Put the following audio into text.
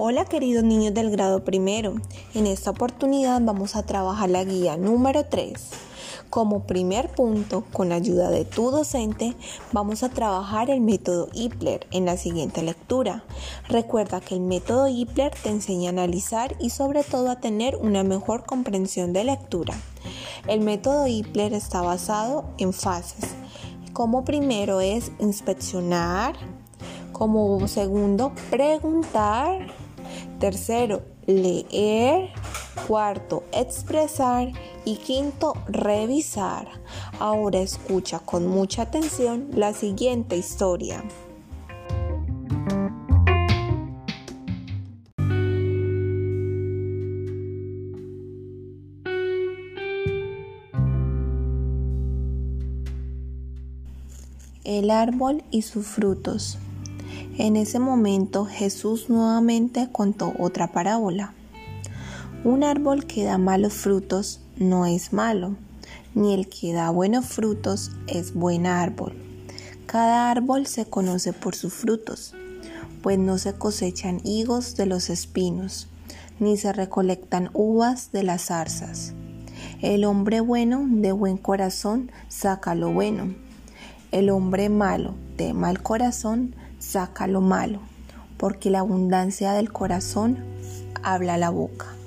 Hola queridos niños del grado primero, en esta oportunidad vamos a trabajar la guía número 3. Como primer punto, con la ayuda de tu docente, vamos a trabajar el método Ipler en la siguiente lectura. Recuerda que el método Ipler te enseña a analizar y sobre todo a tener una mejor comprensión de lectura. El método Ipler está basado en fases. Como primero es inspeccionar, como segundo preguntar, Tercero, leer. Cuarto, expresar. Y quinto, revisar. Ahora escucha con mucha atención la siguiente historia. El árbol y sus frutos. En ese momento Jesús nuevamente contó otra parábola. Un árbol que da malos frutos no es malo, ni el que da buenos frutos es buen árbol. Cada árbol se conoce por sus frutos, pues no se cosechan higos de los espinos, ni se recolectan uvas de las zarzas. El hombre bueno de buen corazón saca lo bueno. El hombre malo de mal corazón saca lo malo, porque la abundancia del corazón habla la boca.